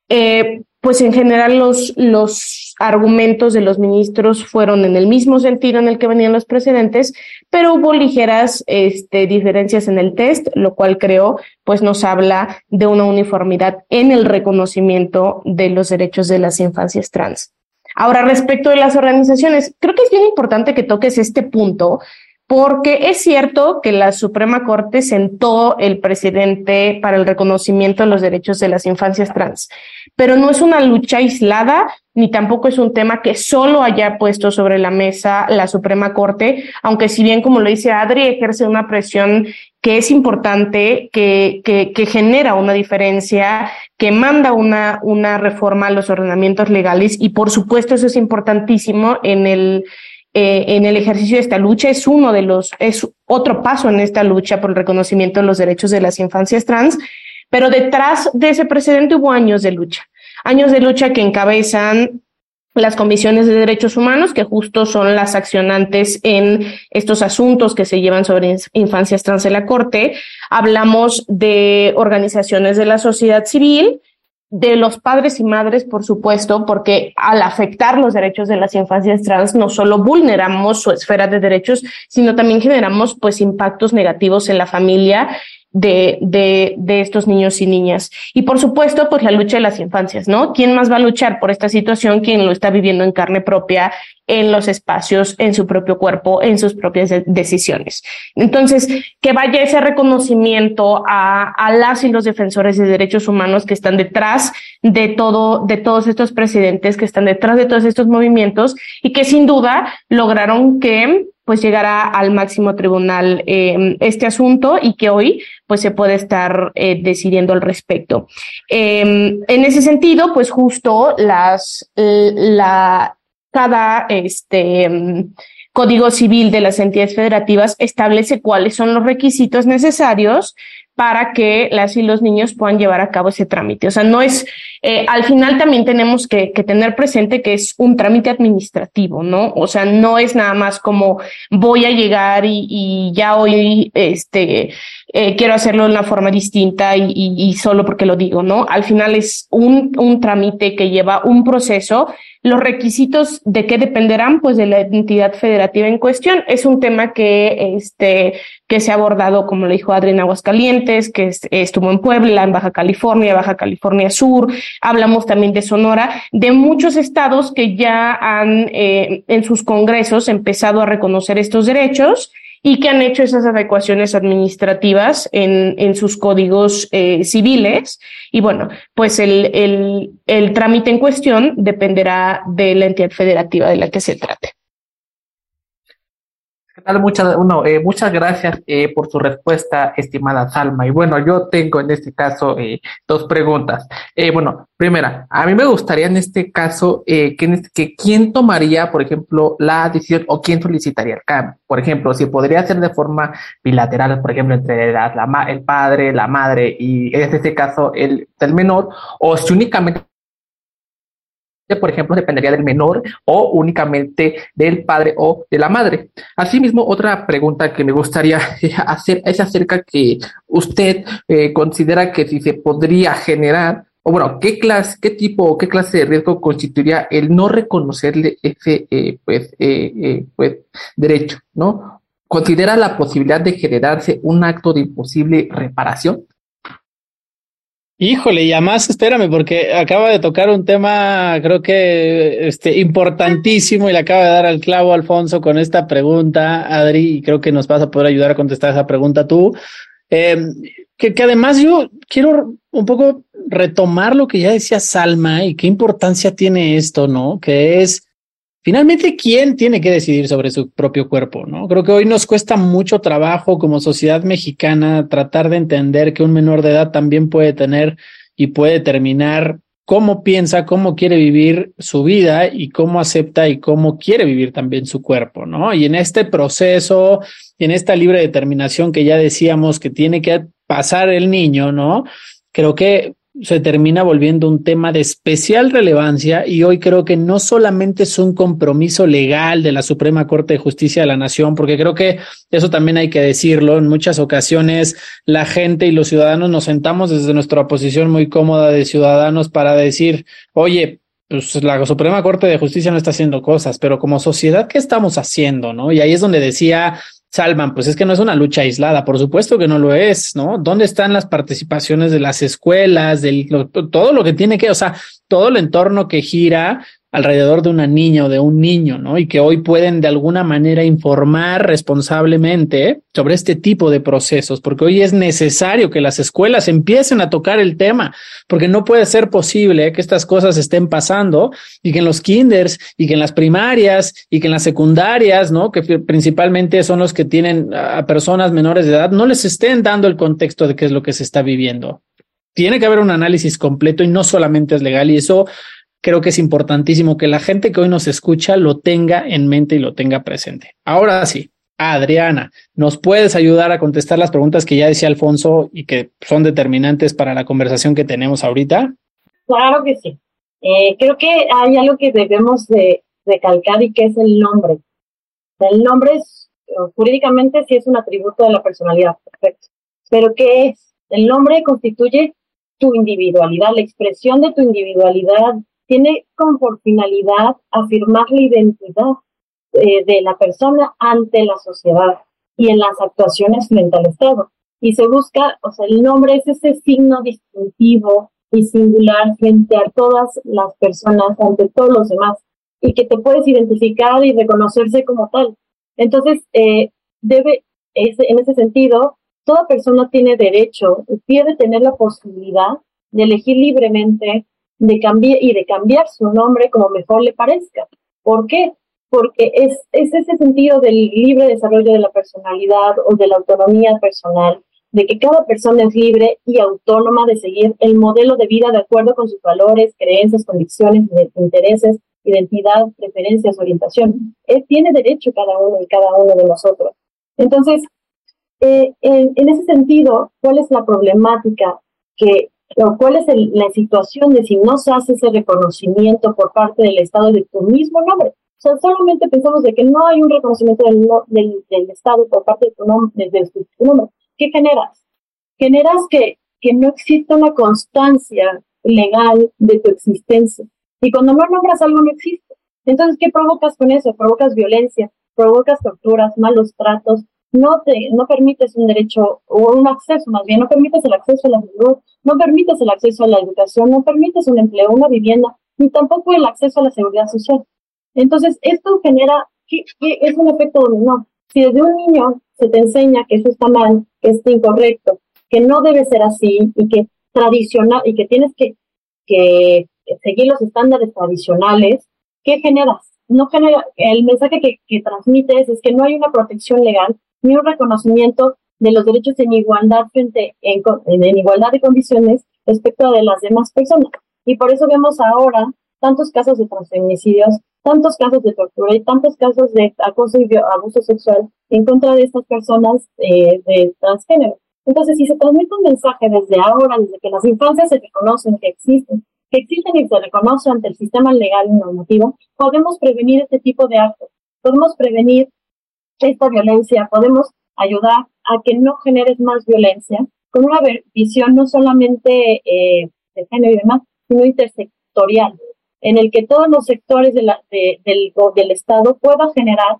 eh, pues en general los, los argumentos de los ministros fueron en el mismo sentido en el que venían los precedentes, pero hubo ligeras este, diferencias en el test, lo cual creo pues nos habla de una uniformidad en el reconocimiento de los derechos de las infancias trans. Ahora, respecto de las organizaciones, creo que es bien importante que toques este punto, porque es cierto que la Suprema Corte sentó el presidente para el reconocimiento de los derechos de las infancias trans, pero no es una lucha aislada ni tampoco es un tema que solo haya puesto sobre la mesa la Suprema Corte, aunque si bien, como lo dice Adri, ejerce una presión que es importante, que, que, que genera una diferencia, que manda una, una reforma a los ordenamientos legales y por supuesto eso es importantísimo en el eh, en el ejercicio de esta lucha es uno de los, es otro paso en esta lucha por el reconocimiento de los derechos de las infancias trans, pero detrás de ese precedente hubo años de lucha, años de lucha que encabezan las comisiones de derechos humanos, que justo son las accionantes en estos asuntos que se llevan sobre infancias trans en la Corte. Hablamos de organizaciones de la sociedad civil, de los padres y madres, por supuesto, porque al afectar los derechos de las infancias trans, no solo vulneramos su esfera de derechos, sino también generamos pues impactos negativos en la familia de, de, de estos niños y niñas. Y por supuesto, pues la lucha de las infancias, ¿no? ¿Quién más va a luchar por esta situación? Quien lo está viviendo en carne propia, en los espacios, en su propio cuerpo, en sus propias decisiones. Entonces, que vaya ese reconocimiento a, a las y los defensores de derechos humanos que están detrás de todo, de todos estos presidentes, que están detrás de todos estos movimientos y que sin duda lograron que pues llegará al máximo tribunal eh, este asunto y que hoy pues se puede estar eh, decidiendo al respecto. Eh, en ese sentido, pues justo las la cada este Código Civil de las entidades federativas establece cuáles son los requisitos necesarios para que las y los niños puedan llevar a cabo ese trámite. O sea, no es, eh, al final también tenemos que, que, tener presente que es un trámite administrativo, ¿no? O sea, no es nada más como voy a llegar y, y ya hoy, este, eh, quiero hacerlo de una forma distinta y, y, y, solo porque lo digo, ¿no? Al final es un, un trámite que lleva un proceso los requisitos de qué dependerán, pues de la entidad federativa en cuestión. Es un tema que, este, que se ha abordado, como lo dijo Adrián Aguascalientes, que estuvo en Puebla, en Baja California, Baja California Sur. Hablamos también de Sonora, de muchos estados que ya han eh, en sus congresos empezado a reconocer estos derechos y que han hecho esas adecuaciones administrativas en, en sus códigos eh, civiles. Y bueno, pues el, el, el trámite en cuestión dependerá de la entidad federativa de la que se trate. Muchas, bueno, eh, muchas gracias eh, por su respuesta, estimada Salma. Y bueno, yo tengo en este caso eh, dos preguntas. Eh, bueno, primera, a mí me gustaría en este caso eh, que, que quién tomaría, por ejemplo, la decisión o quién solicitaría el cambio. Por ejemplo, si podría ser de forma bilateral, por ejemplo, entre la, la, el padre, la madre y en este caso el, el menor, o si únicamente por ejemplo, dependería del menor o únicamente del padre o de la madre. Asimismo, otra pregunta que me gustaría hacer es acerca que usted eh, considera que si se podría generar, o bueno, qué clase, qué tipo o qué clase de riesgo constituiría el no reconocerle ese eh, pues, eh, pues, derecho, ¿no? ¿Considera la posibilidad de generarse un acto de imposible reparación? Híjole, y además espérame, porque acaba de tocar un tema, creo que este, importantísimo, y le acaba de dar al clavo Alfonso con esta pregunta, Adri, y creo que nos vas a poder ayudar a contestar esa pregunta tú. Eh, que, que además yo quiero un poco retomar lo que ya decía Salma y qué importancia tiene esto, ¿no? Que es Finalmente, ¿quién tiene que decidir sobre su propio cuerpo? ¿no? Creo que hoy nos cuesta mucho trabajo como sociedad mexicana tratar de entender que un menor de edad también puede tener y puede determinar cómo piensa, cómo quiere vivir su vida y cómo acepta y cómo quiere vivir también su cuerpo, ¿no? Y en este proceso, en esta libre determinación que ya decíamos que tiene que pasar el niño, ¿no? Creo que se termina volviendo un tema de especial relevancia y hoy creo que no solamente es un compromiso legal de la Suprema Corte de Justicia de la Nación, porque creo que eso también hay que decirlo, en muchas ocasiones la gente y los ciudadanos nos sentamos desde nuestra posición muy cómoda de ciudadanos para decir, oye, pues la Suprema Corte de Justicia no está haciendo cosas, pero como sociedad, ¿qué estamos haciendo? ¿No? Y ahí es donde decía Salman, pues es que no es una lucha aislada, por supuesto que no lo es, ¿no? ¿Dónde están las participaciones de las escuelas, del todo lo que tiene que, o sea, todo el entorno que gira alrededor de una niña o de un niño, ¿no? Y que hoy pueden de alguna manera informar responsablemente sobre este tipo de procesos, porque hoy es necesario que las escuelas empiecen a tocar el tema, porque no puede ser posible que estas cosas estén pasando y que en los kinders y que en las primarias y que en las secundarias, ¿no? Que principalmente son los que tienen a personas menores de edad, no les estén dando el contexto de qué es lo que se está viviendo. Tiene que haber un análisis completo y no solamente es legal y eso creo que es importantísimo que la gente que hoy nos escucha lo tenga en mente y lo tenga presente. Ahora sí, Adriana, ¿nos puedes ayudar a contestar las preguntas que ya decía Alfonso y que son determinantes para la conversación que tenemos ahorita? Claro que sí. Eh, creo que hay algo que debemos de recalcar y que es el nombre. El nombre es, jurídicamente sí es un atributo de la personalidad, perfecto. Pero ¿qué es? El nombre constituye tu individualidad, la expresión de tu individualidad tiene como finalidad afirmar la identidad eh, de la persona ante la sociedad y en las actuaciones frente al Estado. Y se busca, o sea, el nombre es ese signo distintivo y singular frente a todas las personas, ante todos los demás, y que te puedes identificar y reconocerse como tal. Entonces, eh, debe, en ese sentido, toda persona tiene derecho, debe tener la posibilidad de elegir libremente de cambiar y de cambiar su nombre como mejor le parezca. ¿Por qué? Porque es, es ese sentido del libre desarrollo de la personalidad o de la autonomía personal, de que cada persona es libre y autónoma de seguir el modelo de vida de acuerdo con sus valores, creencias, convicciones, intereses, identidad, preferencias, orientación. Él tiene derecho cada uno y cada uno de nosotros. Entonces, eh, en, ese sentido, ¿cuál es la problemática que ¿Cuál es la situación de si no se hace ese reconocimiento por parte del Estado de tu mismo nombre? O sea, solamente pensamos de que no hay un reconocimiento del, del, Estado por parte de tu, nombre, de tu nombre. ¿Qué generas? Generas que, que no existe una constancia legal de tu existencia. Y cuando no nombras algo, no existe. Entonces, ¿qué provocas con eso? Provocas violencia, provocas torturas, malos tratos, no te, no permites un derecho o un acceso, más bien, no permites el acceso a la salud, no permites el acceso a la educación, no permites un empleo, una vivienda, ni tampoco el acceso a la seguridad social. Entonces, esto genera, que, es un efecto dominó. Si desde un niño se te enseña que eso está mal, que es incorrecto, que no debe ser así y que tradicional y que tienes que, que seguir los estándares tradicionales, ¿qué generas? No genera, el mensaje que, que transmites es que no hay una protección legal ni un reconocimiento de los derechos en igualdad frente en, en, igualdad de condiciones respecto de las demás personas. Y por eso vemos ahora tantos casos de transfeminicidios, tantos casos de tortura y tantos casos de acoso y abuso sexual en contra de estas personas eh, de transgénero. Entonces, si se transmite un mensaje desde ahora, desde que las infancias se reconocen que existen, que existen y se reconocen ante el sistema legal y normativo, podemos prevenir este tipo de actos, podemos prevenir esta violencia, podemos ayudar a que no generes más violencia con una visión no solamente eh, de género y demás, sino intersectorial, en el que todos los sectores de del, del Estado puedan generar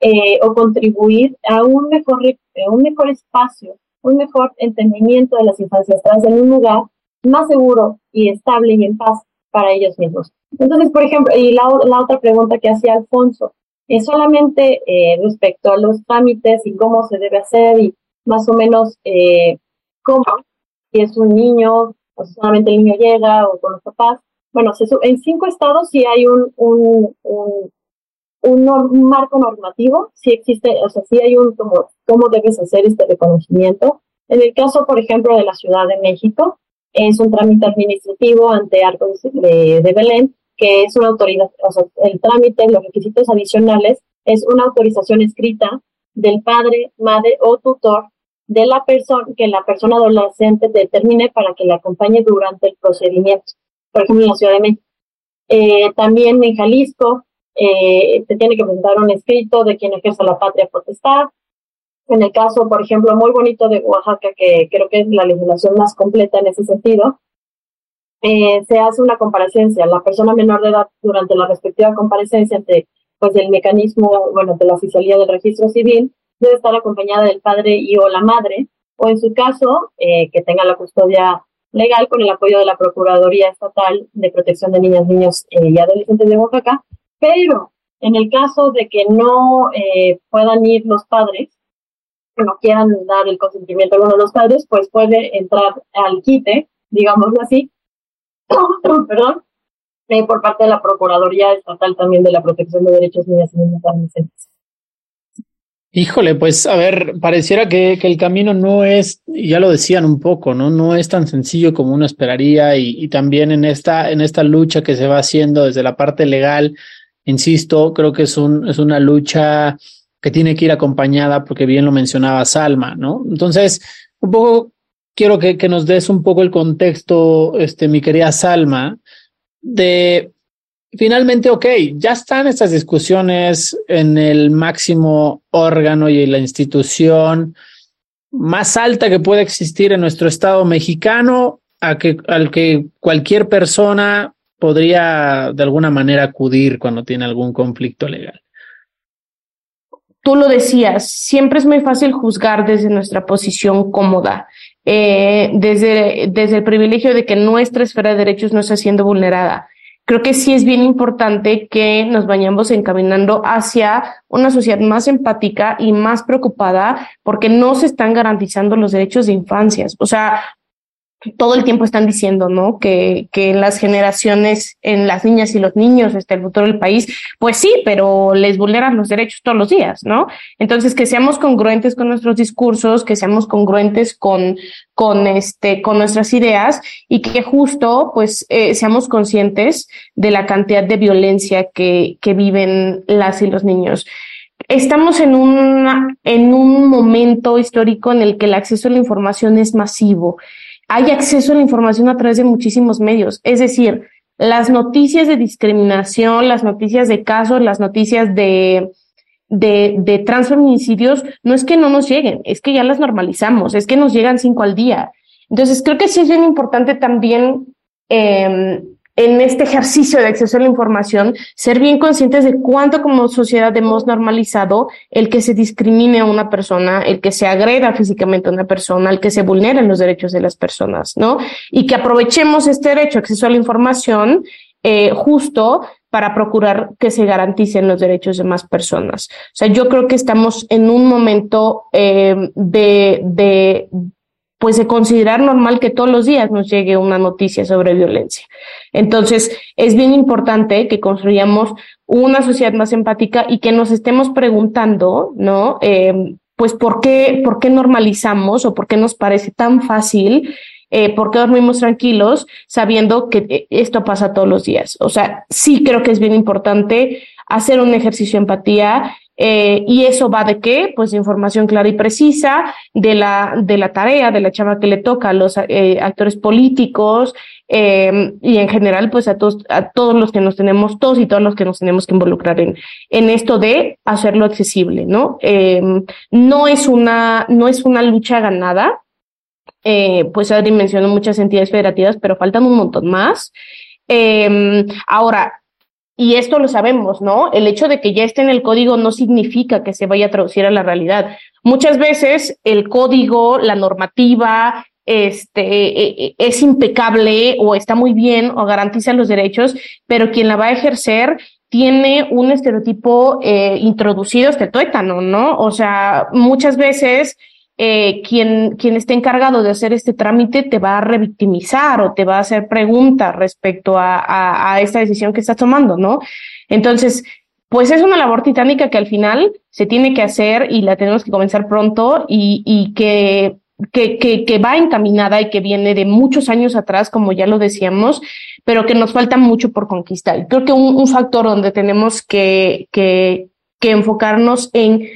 eh, o contribuir a un mejor, eh, un mejor espacio, un mejor entendimiento de las infancias trans en un lugar más seguro y estable y en paz para ellos mismos. Entonces, por ejemplo, y la, la otra pregunta que hacía Alfonso, es solamente eh, respecto a los trámites y cómo se debe hacer y más o menos eh, cómo, si es un niño o solamente el niño llega o con los papás. Bueno, en cinco estados sí hay un, un, un, marco normativo, sí existe, o sea, sí hay un como, cómo debes hacer este reconocimiento. En el caso, por ejemplo, de la Ciudad de México, es un trámite administrativo ante Arcos de Belén, que es una autoridad, o sea, el trámite, los requisitos adicionales, es una autorización escrita del padre, madre o tutor de la persona, que la persona adolescente determine para que la acompañe durante el procedimiento. Por ejemplo, en la Ciudad de México. Eh, también en Jalisco, eh, te tiene que presentar un escrito de quien ejerce la patria potestad. En el caso, por ejemplo, muy bonito de Oaxaca, que creo que es la legislación más completa en ese sentido, eh, se hace una comparecencia. La persona menor de edad, durante la respectiva comparecencia ante pues, el mecanismo, bueno, de la oficialía del registro civil, debe estar acompañada del padre y o la madre, o en su caso, eh, que tenga la custodia legal con el apoyo de la Procuraduría Estatal de Protección de Niñas, Niños eh, y Adolescentes de Oaxaca, pero en el caso de que no eh, puedan ir los padres, que no quieran dar el consentimiento a uno de los padres, pues puede entrar al quite, digámoslo así, perdón, eh, por parte de la Procuraduría Estatal también de la Protección de Derechos de Niñas y Niños Adolescentes. Híjole, pues a ver, pareciera que, que, el camino no es, ya lo decían un poco, ¿no? No es tan sencillo como uno esperaría y, y, también en esta, en esta lucha que se va haciendo desde la parte legal, insisto, creo que es, un, es una lucha que tiene que ir acompañada porque bien lo mencionaba Salma, ¿no? Entonces, un poco quiero que, que nos des un poco el contexto, este, mi querida Salma, de finalmente, ok, ya están estas discusiones en el máximo órgano y en la institución más alta que puede existir en nuestro Estado mexicano, a que, al que cualquier persona podría de alguna manera acudir cuando tiene algún conflicto legal. Tú lo decías, siempre es muy fácil juzgar desde nuestra posición cómoda, eh, desde, desde el privilegio de que nuestra esfera de derechos no está siendo vulnerada creo que sí es bien importante que nos vayamos encaminando hacia una sociedad más empática y más preocupada porque no se están garantizando los derechos de infancias. O sea, todo el tiempo están diciendo, ¿no? Que, que las generaciones, en las niñas y los niños, está el futuro del país. Pues sí, pero les vulneran los derechos todos los días, ¿no? Entonces, que seamos congruentes con nuestros discursos, que seamos congruentes con, con este, con nuestras ideas y que justo, pues, eh, seamos conscientes de la cantidad de violencia que, que viven las y los niños estamos en, una, en un momento histórico en el que el acceso a la información es masivo hay acceso a la información a través de muchísimos medios. Es decir, las noticias de discriminación, las noticias de casos, las noticias de, de, de transfeminicidios, no es que no nos lleguen, es que ya las normalizamos, es que nos llegan cinco al día. Entonces, creo que sí es bien importante también eh, en este ejercicio de acceso a la información, ser bien conscientes de cuánto como sociedad hemos normalizado el que se discrimine a una persona, el que se agreda físicamente a una persona, el que se vulneren los derechos de las personas, ¿no? Y que aprovechemos este derecho acceso a la información eh, justo para procurar que se garanticen los derechos de más personas. O sea, yo creo que estamos en un momento eh, de, de, pues de considerar normal que todos los días nos llegue una noticia sobre violencia. Entonces, es bien importante que construyamos una sociedad más empática y que nos estemos preguntando, ¿no? Eh, pues, ¿por qué, ¿por qué normalizamos o por qué nos parece tan fácil? Eh, ¿Por qué dormimos tranquilos sabiendo que eh, esto pasa todos los días? O sea, sí creo que es bien importante hacer un ejercicio de empatía eh, y eso va de qué? Pues información clara y precisa, de la, de la tarea, de la chava que le toca a los eh, actores políticos eh, y en general, pues a todos, a todos los que nos tenemos, todos y todos los que nos tenemos que involucrar en, en esto de hacerlo accesible, ¿no? No es una, no es una lucha ganada. Pues Adri mencionó muchas entidades federativas, pero faltan un montón más. Ahora, y esto lo sabemos, ¿no? El hecho de que ya esté en el código no significa que se vaya a traducir a la realidad. Muchas veces el código, la normativa, este, e, e, es impecable o está muy bien o garantiza los derechos, pero quien la va a ejercer tiene un estereotipo eh, introducido este tuétano, ¿no? O sea, muchas veces eh, quien, quien esté encargado de hacer este trámite te va a revictimizar o te va a hacer preguntas respecto a, a, a esta decisión que estás tomando, ¿no? Entonces, pues es una labor titánica que al final se tiene que hacer y la tenemos que comenzar pronto y, y que, que, que, que va encaminada y que viene de muchos años atrás, como ya lo decíamos, pero que nos falta mucho por conquistar. Creo que un, un factor donde tenemos que, que, que enfocarnos en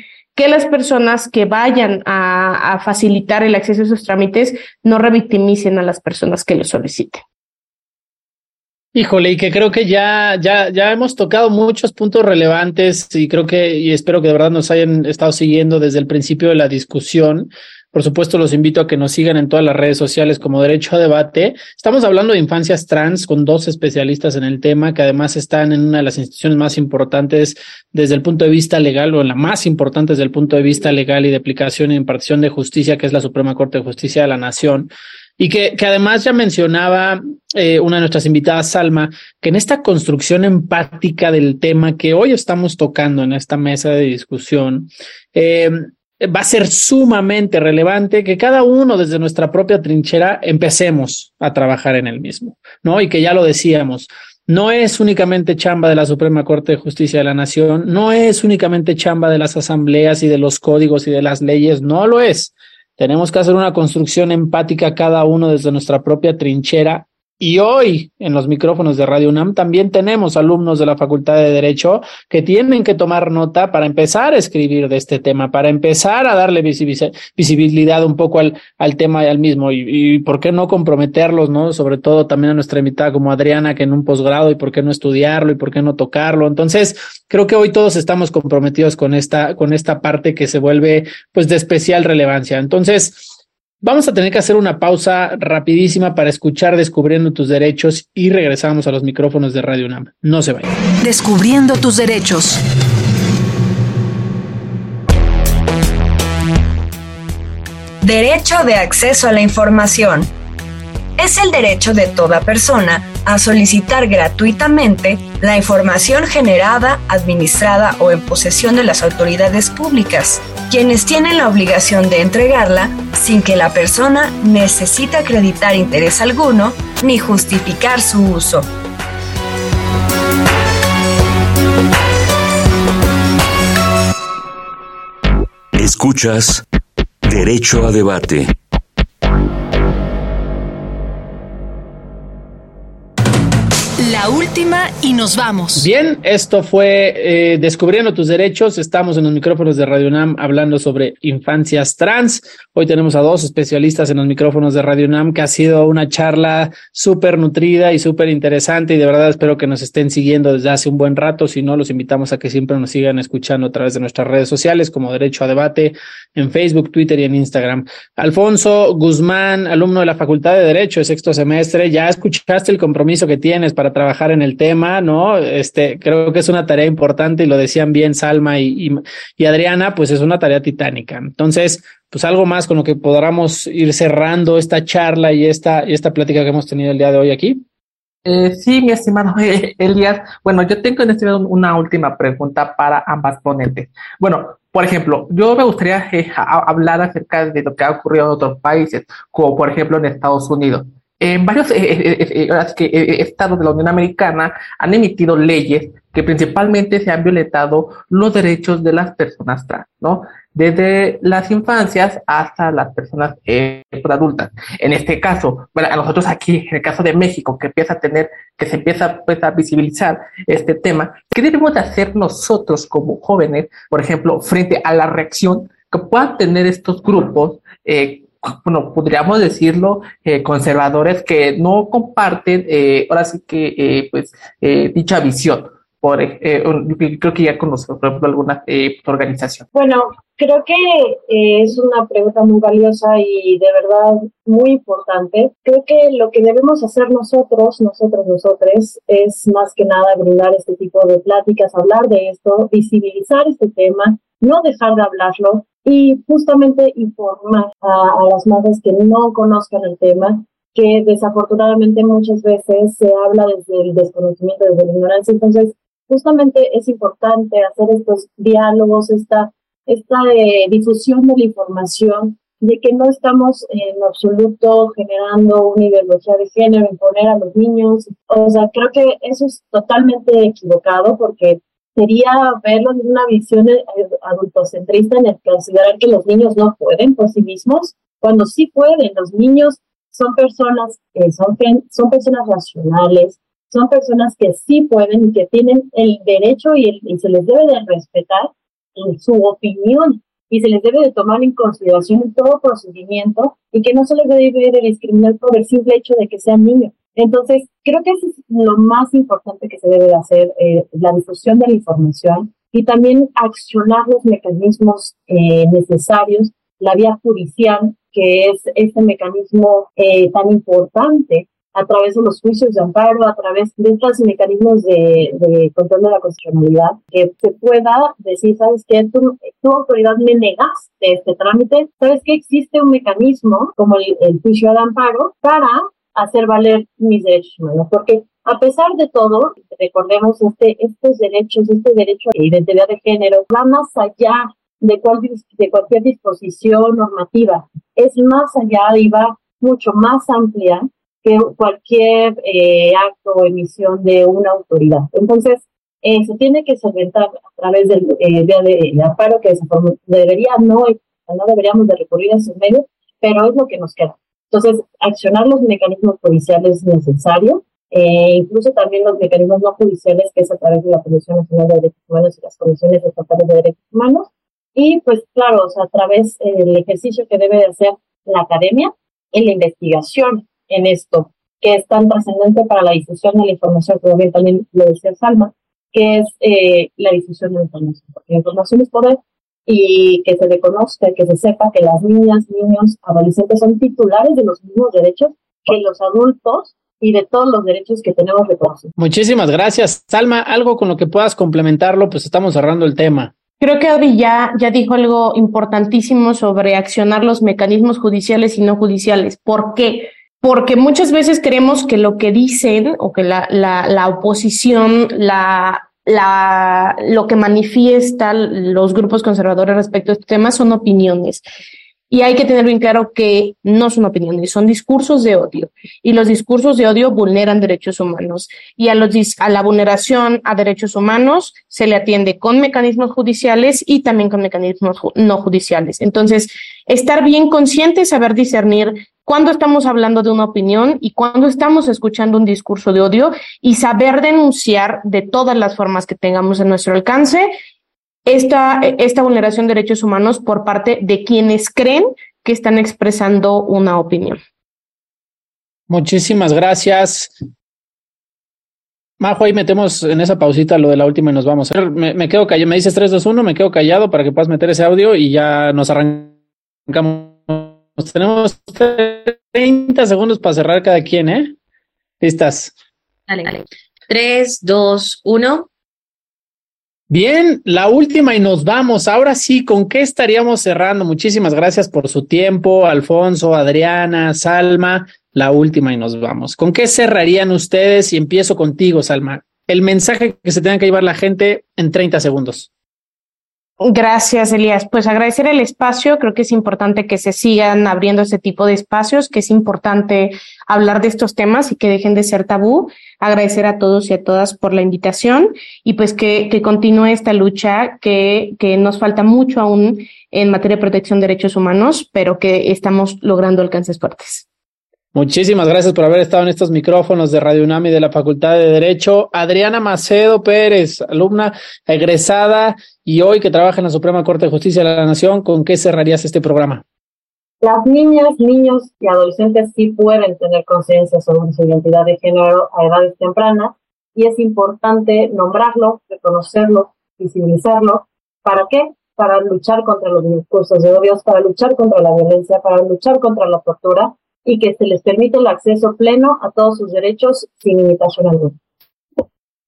que las personas que vayan a, facilitar el acceso a esos trámites no revictimicen a las personas que lo soliciten. Híjole, y que creo que ya, ya, ya hemos tocado muchos puntos relevantes y creo que, y espero que de verdad nos hayan estado siguiendo desde el principio de la discusión. Por supuesto, los invito a que nos sigan en todas las redes sociales como Derecho a Debate. Estamos hablando de infancias trans con dos especialistas en el tema que además están en una de las instituciones más importantes desde el punto de vista legal o en la más importante desde el punto de vista legal y de aplicación e impartición de justicia, que es la Suprema Corte de Justicia de la Nación. Y que, que además ya mencionaba eh, una de nuestras invitadas, Salma, que en esta construcción empática del tema que hoy estamos tocando en esta mesa de discusión, eh, va a ser sumamente relevante que cada uno desde nuestra propia trinchera empecemos a trabajar en el mismo, ¿no? Y que ya lo decíamos, no es únicamente chamba de la Suprema Corte de Justicia de la Nación, no es únicamente chamba de las asambleas y de los códigos y de las leyes, no lo es. Tenemos que hacer una construcción empática cada uno desde nuestra propia trinchera y hoy en los micrófonos de Radio UNAM también tenemos alumnos de la Facultad de Derecho que tienen que tomar nota para empezar a escribir de este tema, para empezar a darle visibilidad un poco al, al tema y al mismo. Y, y, por qué no comprometerlos, ¿no? Sobre todo también a nuestra invitada como Adriana, que en un posgrado, y por qué no estudiarlo y por qué no tocarlo. Entonces, creo que hoy todos estamos comprometidos con esta, con esta parte que se vuelve pues de especial relevancia. Entonces, Vamos a tener que hacer una pausa rapidísima para escuchar Descubriendo tus derechos y regresamos a los micrófonos de Radio UNAM. No se vayan. Descubriendo tus derechos. Derecho de acceso a la información. Es el derecho de toda persona a solicitar gratuitamente la información generada, administrada o en posesión de las autoridades públicas, quienes tienen la obligación de entregarla sin que la persona necesite acreditar interés alguno ni justificar su uso. Escuchas Derecho a Debate. Última y nos vamos. Bien, esto fue eh, Descubriendo tus derechos. Estamos en los micrófonos de Radio UNAM hablando sobre infancias trans. Hoy tenemos a dos especialistas en los micrófonos de Radio UNAM, que ha sido una charla súper nutrida y súper interesante y de verdad espero que nos estén siguiendo desde hace un buen rato. Si no, los invitamos a que siempre nos sigan escuchando a través de nuestras redes sociales como Derecho a Debate en Facebook, Twitter y en Instagram. Alfonso Guzmán, alumno de la Facultad de Derecho de sexto semestre, ya escuchaste el compromiso que tienes para trabajar en el tema, ¿no? Este, creo que es una tarea importante y lo decían bien Salma y, Adriana, pues es una tarea titánica. Entonces, pues algo más con lo que podamos ir cerrando esta charla y esta, y esta plática que hemos tenido el día de hoy aquí. Eh, sí, mi estimado Elias. Bueno, yo tengo en este momento una última pregunta para ambas ponentes. Bueno, por ejemplo, yo me gustaría eh, hablar acerca de lo que ha ocurrido en otros países, como por ejemplo en Estados Unidos. En varios eh, eh, eh, estados de la Unión Americana han emitido leyes que principalmente se han violentado los derechos de las personas trans, ¿no? Desde las infancias hasta las personas adultas. En este caso, bueno, a nosotros aquí, en el caso de México, que empieza a tener, que se empieza pues, a visibilizar este tema, ¿qué debemos de hacer nosotros como jóvenes, por ejemplo, frente a la reacción que puedan tener estos grupos eh, bueno, podríamos decirlo, eh, conservadores que no comparten, eh, ahora sí que, eh, pues, eh, dicha visión. Por, eh, creo que ya conozco, por ejemplo, alguna organización. Bueno, creo que es una pregunta muy valiosa y de verdad muy importante. Creo que lo que debemos hacer nosotros, nosotros, nosotros, es más que nada brindar este tipo de pláticas, hablar de esto, visibilizar este tema, no dejar de hablarlo, y justamente informar a, a las madres que no conozcan el tema, que desafortunadamente muchas veces se habla desde el desconocimiento, desde la ignorancia. Entonces, justamente es importante hacer estos diálogos, esta, esta eh, difusión de la información, de que no estamos en absoluto generando una ideología de género, imponer a los niños. O sea, creo que eso es totalmente equivocado porque sería verlo desde una visión eh, adultocentrista en el considerar que los niños no pueden por sí mismos, cuando sí pueden. Los niños son personas, eh, son, son personas racionales, son personas que sí pueden y que tienen el derecho y, el, y se les debe de respetar en su opinión y se les debe de tomar en consideración en todo procedimiento y que no se les debe de discriminar por el simple hecho de que sean niños. Entonces, creo que eso es lo más importante que se debe de hacer, eh, la difusión de la información y también accionar los mecanismos eh, necesarios, la vía judicial, que es este mecanismo eh, tan importante a través de los juicios de amparo, a través de estos mecanismos de, control de la constitucionalidad, que se pueda decir, ¿sabes qué? Tu, tu autoridad me negaste este trámite, ¿sabes qué? Existe un mecanismo como el, juicio de amparo para hacer valer mis derechos humanos, porque a pesar de todo, recordemos este, estos derechos, este derecho a la identidad de género va más allá de, de cualquier disposición normativa, es más allá y va mucho más amplia que cualquier eh, acto o emisión de una autoridad. Entonces, eh, se tiene que solventar a través del eh, de, amparo que debería no, no deberíamos de recurrir a esos medios, pero es lo que nos queda. Entonces, accionar los mecanismos judiciales es necesario, eh, incluso también los mecanismos no judiciales, que es a través de la Comisión Nacional de Derechos Humanos y las Comisiones Estatales de Derechos Humanos, y pues claro, a través del ejercicio que debe de hacer la academia en la investigación en esto, que es tan trascendente para la difusión de la información, como bien también lo decía Salma, que es eh, la difusión de la información, porque la información es poder y que se reconozca, que se sepa que las niñas, niños, adolescentes son titulares de los mismos derechos que los adultos y de todos los derechos que tenemos reconocidos. Muchísimas gracias. Salma, algo con lo que puedas complementarlo, pues estamos cerrando el tema. Creo que Audrey ya, ya dijo algo importantísimo sobre accionar los mecanismos judiciales y no judiciales. ¿Por qué? Porque muchas veces creemos que lo que dicen o que la, la, la oposición, la, la, lo que manifiestan los grupos conservadores respecto a este tema son opiniones. Y hay que tener bien claro que no son opiniones, son discursos de odio. Y los discursos de odio vulneran derechos humanos. Y a, los, a la vulneración a derechos humanos se le atiende con mecanismos judiciales y también con mecanismos no judiciales. Entonces, estar bien consciente, saber discernir cuándo estamos hablando de una opinión y cuándo estamos escuchando un discurso de odio y saber denunciar de todas las formas que tengamos en nuestro alcance esta, esta vulneración de derechos humanos por parte de quienes creen que están expresando una opinión. Muchísimas gracias. Majo, ahí metemos en esa pausita lo de la última y nos vamos. Me, me quedo callado, me dices 3, 2, 1, me quedo callado para que puedas meter ese audio y ya nos arrancamos. Tenemos 30 segundos para cerrar cada quien, ¿eh? Listas. Dale, dale. 3, 2, 1. Bien, la última y nos vamos. Ahora sí, ¿con qué estaríamos cerrando? Muchísimas gracias por su tiempo, Alfonso, Adriana, Salma. La última y nos vamos. ¿Con qué cerrarían ustedes? Y empiezo contigo, Salma. El mensaje que se tenga que llevar la gente en 30 segundos. Gracias, Elías. Pues agradecer el espacio. Creo que es importante que se sigan abriendo este tipo de espacios, que es importante hablar de estos temas y que dejen de ser tabú. Agradecer a todos y a todas por la invitación y pues que, que continúe esta lucha que, que nos falta mucho aún en materia de protección de derechos humanos, pero que estamos logrando alcances fuertes. Muchísimas gracias por haber estado en estos micrófonos de Radio UNAM y de la Facultad de Derecho. Adriana Macedo Pérez, alumna egresada y hoy que trabaja en la Suprema Corte de Justicia de la Nación, ¿con qué cerrarías este programa? Las niñas, niños y adolescentes sí pueden tener conciencia sobre su identidad de género a edades tempranas y es importante nombrarlo, reconocerlo, visibilizarlo. ¿Para qué? Para luchar contra los discursos de odio, para luchar contra la violencia, para luchar contra la tortura y que se les permite el acceso pleno a todos sus derechos sin limitación alguna.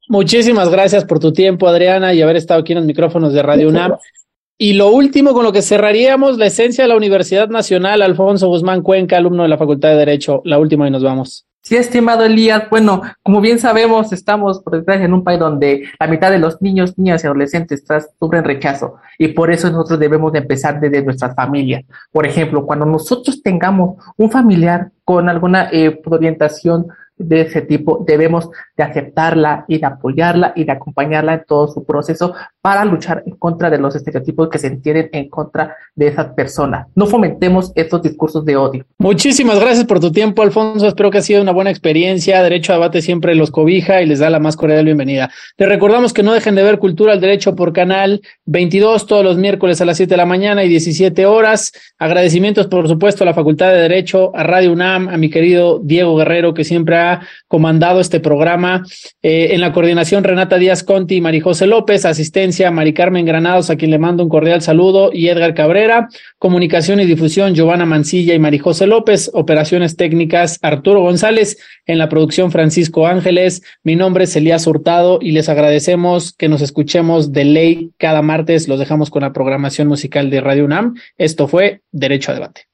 Muchísimas gracias por tu tiempo, Adriana, y haber estado aquí en los micrófonos de Radio UNAM. Y lo último con lo que cerraríamos, la esencia de la Universidad Nacional, Alfonso Guzmán Cuenca, alumno de la Facultad de Derecho. La última y nos vamos. Sí, estimado Elías, bueno, como bien sabemos, estamos por detrás en un país donde la mitad de los niños, niñas y adolescentes sufren rechazo y por eso nosotros debemos de empezar desde nuestras familias. Por ejemplo, cuando nosotros tengamos un familiar con alguna eh, orientación de ese tipo, debemos de aceptarla y de apoyarla y de acompañarla en todo su proceso para luchar en contra de los estereotipos que se entienden en contra de esas personas. No fomentemos estos discursos de odio. Muchísimas gracias por tu tiempo, Alfonso. Espero que ha sido una buena experiencia. Derecho a Debate siempre los cobija y les da la más cordial bienvenida. Les recordamos que no dejen de ver Cultura al Derecho por Canal 22 todos los miércoles a las 7 de la mañana y 17 horas. Agradecimientos, por supuesto, a la Facultad de Derecho, a Radio UNAM, a mi querido Diego Guerrero, que siempre ha comandado este Eh, en la coordinación, Renata Díaz Conti y Marijose López. Asistencia, Mari Carmen Granados, a quien le mando un cordial saludo, y Edgar Cabrera. Comunicación y difusión, Giovanna Mancilla y Marijose López. Operaciones técnicas, Arturo González. En la producción, Francisco Ángeles. Mi nombre es Elías Hurtado y les agradecemos que nos escuchemos de ley cada martes. Los dejamos con la programación musical de Radio UNAM. Esto fue Derecho a Debate.